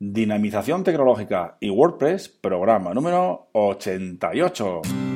Dinamización tecnológica y WordPress, programa número 88.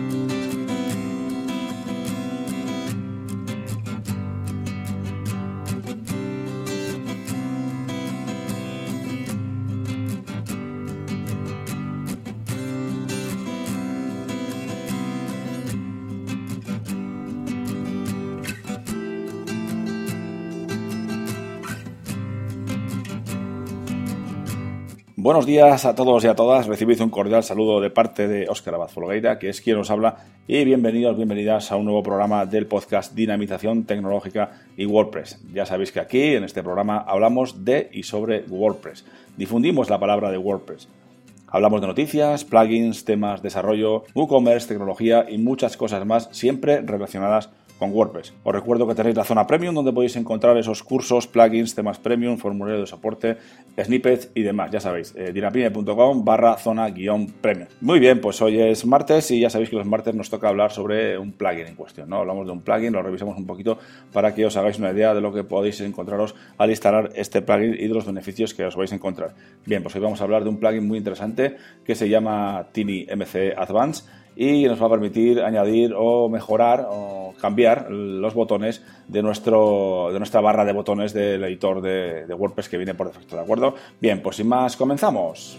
Buenos días a todos y a todas. Recibid un cordial saludo de parte de Óscar Abad Folgueira, que es quien os habla, y bienvenidos, bienvenidas a un nuevo programa del podcast Dinamización Tecnológica y WordPress. Ya sabéis que aquí, en este programa, hablamos de y sobre WordPress. Difundimos la palabra de WordPress. Hablamos de noticias, plugins, temas, desarrollo, WooCommerce, tecnología y muchas cosas más, siempre relacionadas con con WordPress. Os recuerdo que tenéis la zona premium donde podéis encontrar esos cursos, plugins, temas premium, formulario de soporte, snippets y demás. Ya sabéis, eh, dinapime.com barra zona guion premium. Muy bien, pues hoy es martes y ya sabéis que los martes nos toca hablar sobre un plugin en cuestión. ¿no? Hablamos de un plugin, lo revisamos un poquito para que os hagáis una idea de lo que podéis encontraros al instalar este plugin y de los beneficios que os vais a encontrar. Bien, pues hoy vamos a hablar de un plugin muy interesante que se llama Tiny MC Advance y nos va a permitir añadir o mejorar o cambiar los botones de, nuestro, de nuestra barra de botones del editor de, de WordPress que viene por defecto, ¿de acuerdo? Bien, pues sin más, comenzamos.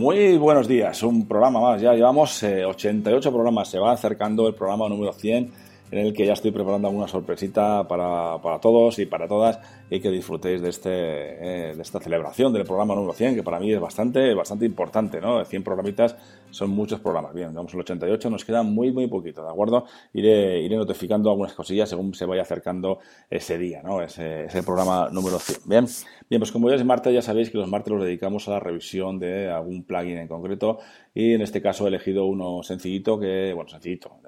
Muy buenos días, un programa más, ya llevamos 88 eh, programas, se va acercando el programa número 100 en el que ya estoy preparando alguna sorpresita para, para todos y para todas y que disfrutéis de, este, eh, de esta celebración del programa número 100, que para mí es bastante, bastante importante, ¿no? 100 programitas son muchos programas. Bien, vamos al 88, nos queda muy, muy poquito, ¿de acuerdo? Iré, iré notificando algunas cosillas según se vaya acercando ese día, ¿no? Ese, programa número 100. Bien, bien pues como ya es martes, ya sabéis que los martes los dedicamos a la revisión de algún plugin en concreto y en este caso he elegido uno sencillito que, bueno, sencillito,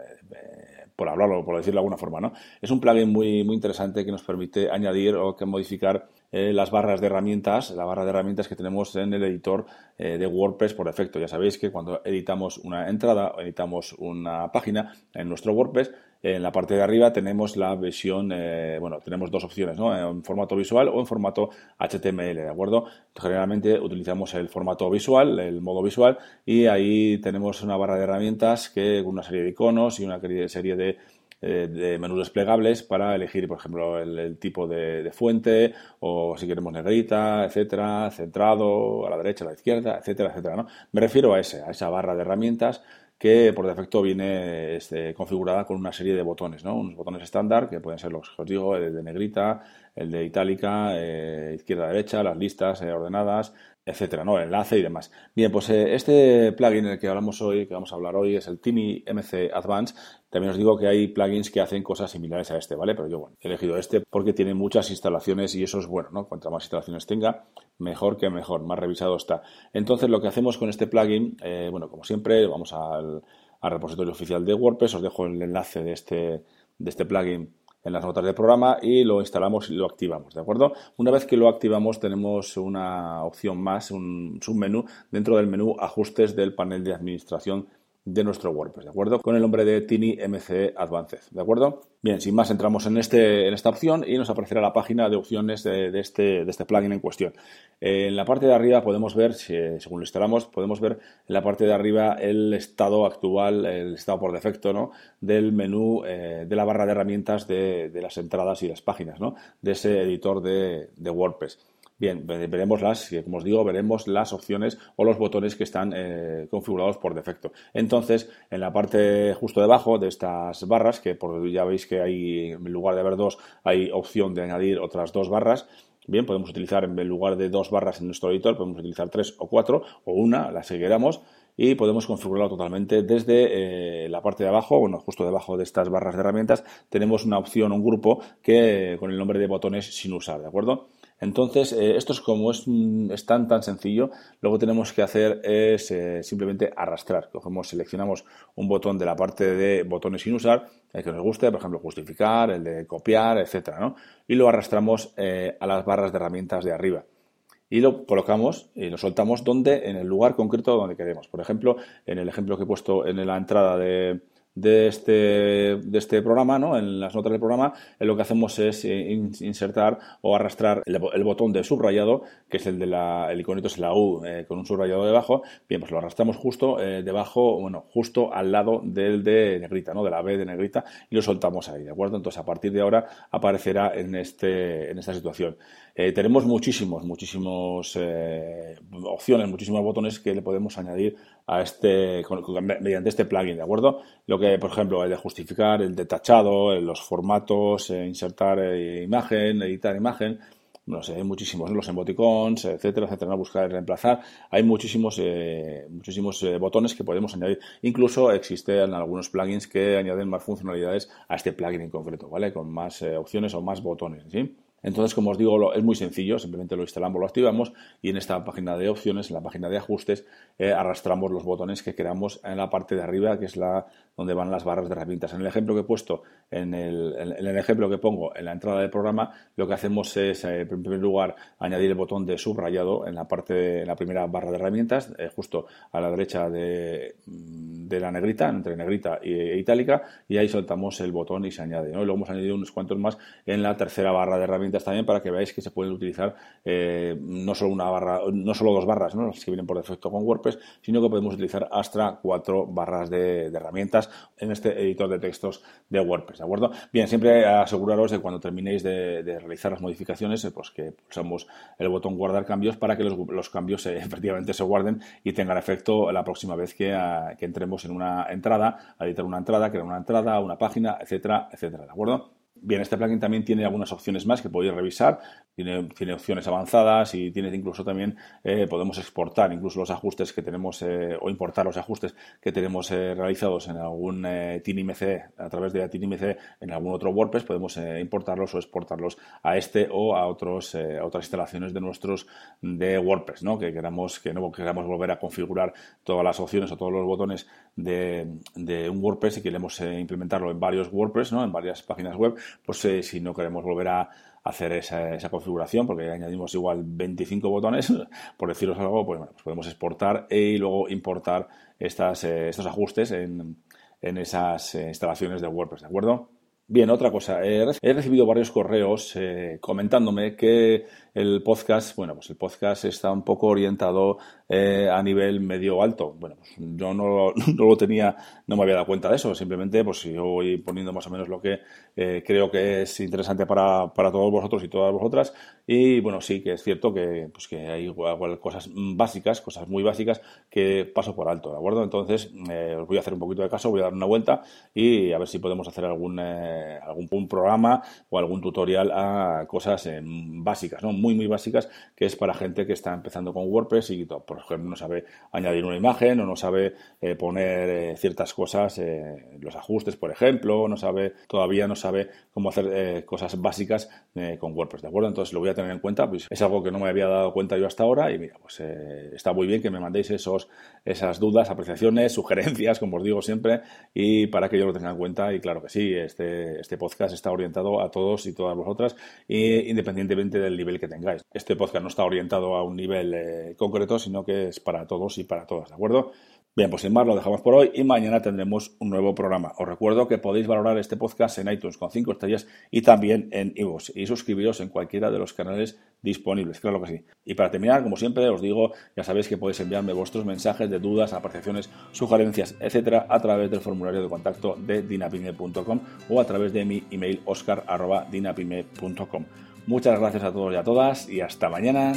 por hablarlo, por decirlo de alguna forma, ¿no? Es un plugin muy, muy interesante que nos permite añadir o que modificar eh, las barras de herramientas, la barra de herramientas que tenemos en el editor eh, de WordPress por defecto. Ya sabéis que cuando editamos una entrada o editamos una página en nuestro WordPress, en la parte de arriba tenemos la versión, eh, bueno, tenemos dos opciones, ¿no? En formato visual o en formato HTML, ¿de acuerdo? Generalmente utilizamos el formato visual, el modo visual, y ahí tenemos una barra de herramientas que una serie de iconos y una serie de eh, de menús desplegables para elegir, por ejemplo, el, tipo de, fuente o si queremos negrita, etcétera, centrado, a la derecha, a la izquierda, etcétera, etcétera. ¿no? Me refiero a, ese, a esa barra de herramientas que por defecto viene este, configurada con una serie de botones, ¿no? Unos botones estándar que pueden ser los que os digo, el de negrita, el de itálica, eh, izquierda, derecha, las listas eh, ordenadas, etcétera, ¿no? El enlace y demás. Bien, pues eh, este plugin en el que hablamos hoy, que vamos a hablar hoy, es el Tiny MC Advance. También os digo que hay plugins que hacen cosas similares a este, ¿vale? Pero yo, bueno, he elegido este porque tiene muchas instalaciones y eso es bueno, ¿no? Cuanto más instalaciones tenga, mejor que mejor, más revisado está. Entonces, lo que hacemos con este plugin, bueno, como siempre, vamos al, repositorio oficial de WordPress, os dejo el enlace de este, de este plugin en las notas del programa y lo instalamos y lo activamos, ¿de acuerdo? Una vez que lo activamos tenemos una opción más, un submenú dentro del menú ajustes del panel de administración de nuestro WordPress, ¿de acuerdo? Con el nombre de Tiny MC Advanced, ¿de acuerdo? Bien, sin más, entramos en, este, en esta opción y nos aparecerá la página de opciones de, este, de este plugin en cuestión. Eh, en la parte de arriba podemos ver, según lo instalamos, podemos ver en la parte de arriba el estado actual, el estado por defecto, ¿no? Del menú, eh, de la barra de herramientas de, de, las entradas y las páginas, ¿no? De ese editor de WordPress. Bien, veremos las, como os digo, veremos las opciones o los botones que están eh, configurados por defecto. Entonces, en la parte justo debajo de estas barras, que por, ya veis que hay, en lugar de haber dos, hay opción de añadir otras dos barras. Bien, podemos utilizar en lugar de dos barras en nuestro editor, podemos utilizar tres o cuatro o una, las que queramos y podemos configurarlo totalmente desde eh, la parte de abajo, bueno, justo debajo de estas barras de herramientas, tenemos una opción, un grupo que con el nombre de botones sin usar, ¿de acuerdo? Entonces, eh, esto es como es, tan tan sencillo, lo que tenemos que hacer es eh, simplemente arrastrar. Cogemos, seleccionamos un botón de la parte de botones sin usar, el que nos guste, por ejemplo, justificar, el de copiar, etcétera, ¿no? Y lo arrastramos eh, a las barras de herramientas de arriba. y lo colocamos y lo soltamos donde, en el lugar concreto donde queremos. Por ejemplo, en el ejemplo que he puesto en la entrada de, de este, de este programa, ¿no? en las notas del programa, lo que hacemos es eh, insertar o arrastrar el, botón de subrayado, que es el de la, el iconito es la U eh, con un subrayado debajo. Bien, pues lo arrastramos justo eh, debajo, bueno, justo al lado del de negrita, ¿no? de la B de negrita, y lo soltamos ahí, ¿de acuerdo? Entonces, a partir de ahora aparecerá en, este, en esta situación. Tenemos muchísimos, muchísimos opciones, muchísimos botones que le podemos añadir a este, mediante este plugin, ¿de acuerdo? Lo que, por ejemplo, el de justificar, el de tachado, los formatos, eh, insertar eh, imagen, editar imagen, no sé, hay muchísimos, los emoticons, etcétera, etcétera, buscar y reemplazar. Hay muchísimos, eh, muchísimos botones que podemos añadir. Incluso existen algunos plugins que añaden más funcionalidades a este plugin en concreto, ¿vale? Con más opciones o más botones, ¿sí? Entonces, como os digo, es muy sencillo, simplemente lo instalamos, lo activamos y en esta página de opciones, en la página de ajustes, eh, arrastramos los botones que queramos en la parte de arriba, que es la donde van las barras de herramientas. En el ejemplo que he puesto, en el, ejemplo que pongo en la entrada del programa, lo que hacemos es, eh, en primer lugar, añadir el botón de subrayado en la parte, en la primera barra de herramientas, eh, justo a la derecha de, la negrita, entre negrita e itálica, y ahí soltamos el botón y se añade. Y luego hemos añadido unos cuantos más en la tercera barra de herramientas también para que veáis que se pueden utilizar eh, no solo una barra, no solo dos barras, ¿no? las que vienen por defecto con WordPress, sino que podemos utilizar hasta cuatro barras de herramientas en este editor de textos de WordPress, ¿de acuerdo? Bien, siempre aseguraros de cuando terminéis de, realizar las modificaciones, eh, pues que pulsamos el botón guardar cambios para que los, cambios eh, efectivamente se guarden y tengan efecto la próxima vez que, ah, que entremos en una entrada, a editar una entrada, crear una entrada, una página, etcétera, etcétera, ¿de acuerdo? Bien, este plugin también tiene algunas opciones más que podéis revisar. Tiene, opciones avanzadas y tiene incluso también, eh, podemos exportar incluso los ajustes que tenemos eh, o importar los ajustes que tenemos eh, realizados en algún TINIMC, a través de TINIMC en algún otro WordPress, podemos importarlos o exportarlos a este o a, otros, otras instalaciones de nuestros de WordPress, ¿no? que queramos que no queramos volver a configurar todas las opciones o todos los botones de, de un WordPress y queremos implementarlo en varios WordPress, ¿no? en varias páginas web, pues eh, si no queremos volver a hacer esa, configuración, porque añadimos igual 25 botones, por deciros algo, pues, bueno, pues podemos exportar y luego importar estas, eh, estos ajustes en, en esas eh, instalaciones de WordPress, ¿de acuerdo? Bien, otra cosa. he recibido varios correos comentándome que el podcast, bueno, pues el podcast está un poco orientado eh, a nivel medio alto. Bueno, pues yo no, no, lo tenía, no me había dado cuenta de eso. Simplemente, pues yo voy poniendo más o menos lo que eh, creo que es interesante para, para, todos vosotros y todas vosotras. Y bueno, sí que es cierto que, pues que hay igual, cosas básicas, cosas muy básicas que paso por alto, ¿de acuerdo? Entonces, eh, os voy a hacer un poquito de caso, voy a dar una vuelta y a ver si podemos hacer algún, algún programa o algún tutorial a cosas básicas, ¿no? muy, muy básicas, que es para gente que está empezando con WordPress y, por ejemplo, no sabe añadir una imagen o no sabe eh, poner eh, ciertas cosas, eh, los ajustes, por ejemplo, no sabe, todavía no sabe cómo hacer cosas básicas con WordPress, ¿de acuerdo? Entonces lo voy a tener en cuenta, pues es algo que no me había dado cuenta yo hasta ahora y mira, pues está muy bien que me mandéis esos, esas dudas, apreciaciones, sugerencias, como os digo siempre, y para que yo lo tenga en cuenta y claro que sí, este, este podcast está orientado a todos y todas vosotras, independientemente del nivel que tengáis. Este podcast no está orientado a un nivel eh, concreto, sino es para todos y para todas, ¿de acuerdo? Bien, pues sin más lo dejamos por hoy y mañana tendremos un nuevo programa. Os recuerdo que podéis valorar este podcast en iTunes con 5 estrellas y también en iVoox y suscribiros en cualquiera de los canales disponibles, claro que sí. Y para terminar, como siempre, os digo, ya sabéis que podéis enviarme vuestros mensajes de dudas, apreciaciones, sugerencias, etcétera, a través del formulario de contacto de dinapime.com o a través de mi email oscar.dinapime.com. Muchas gracias a todos y a todas y hasta mañana.